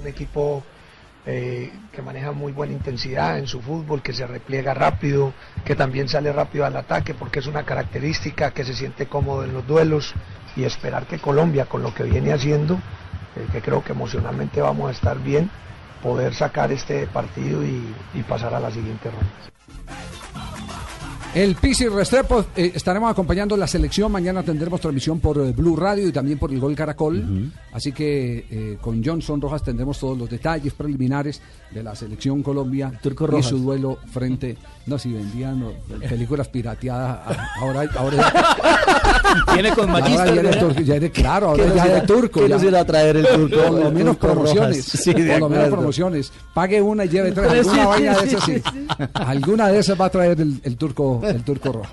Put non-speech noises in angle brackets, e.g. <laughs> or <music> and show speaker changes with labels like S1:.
S1: Un equipo eh, que maneja muy buena intensidad en su fútbol, que se repliega rápido, que también sale rápido al ataque porque es una característica, que se siente cómodo en los duelos y esperar que Colombia, con lo que viene haciendo, eh, que creo que emocionalmente vamos a estar bien, poder sacar este partido y, y pasar a la siguiente ronda.
S2: El Pisi Restrepo, eh, estaremos acompañando la selección. Mañana tendremos transmisión por eh, Blue Radio y también por el Gol Caracol. Así que eh, con Johnson Rojas tendremos todos los detalles preliminares de la selección Colombia
S3: Turco
S2: y su duelo frente. No, si vendían no, películas pirateadas. Ahora, ahora <laughs>
S3: Viene con
S2: ahora
S3: Magister,
S2: eres
S3: ¿verdad?
S2: turco, ya claro, ahora
S3: ¿Qué nos
S2: ya
S3: irá-
S2: de turco.
S3: nos irá a traer el turco?
S2: Por lo menos promociones.
S3: Sí, de
S2: por lo menos promociones. Pague una y lleve tres. Alguna
S3: sí,
S2: vaina
S3: sí,
S2: de esas
S3: sí,
S2: sí. Alguna de esas va a traer el, el turco, el turco rojo.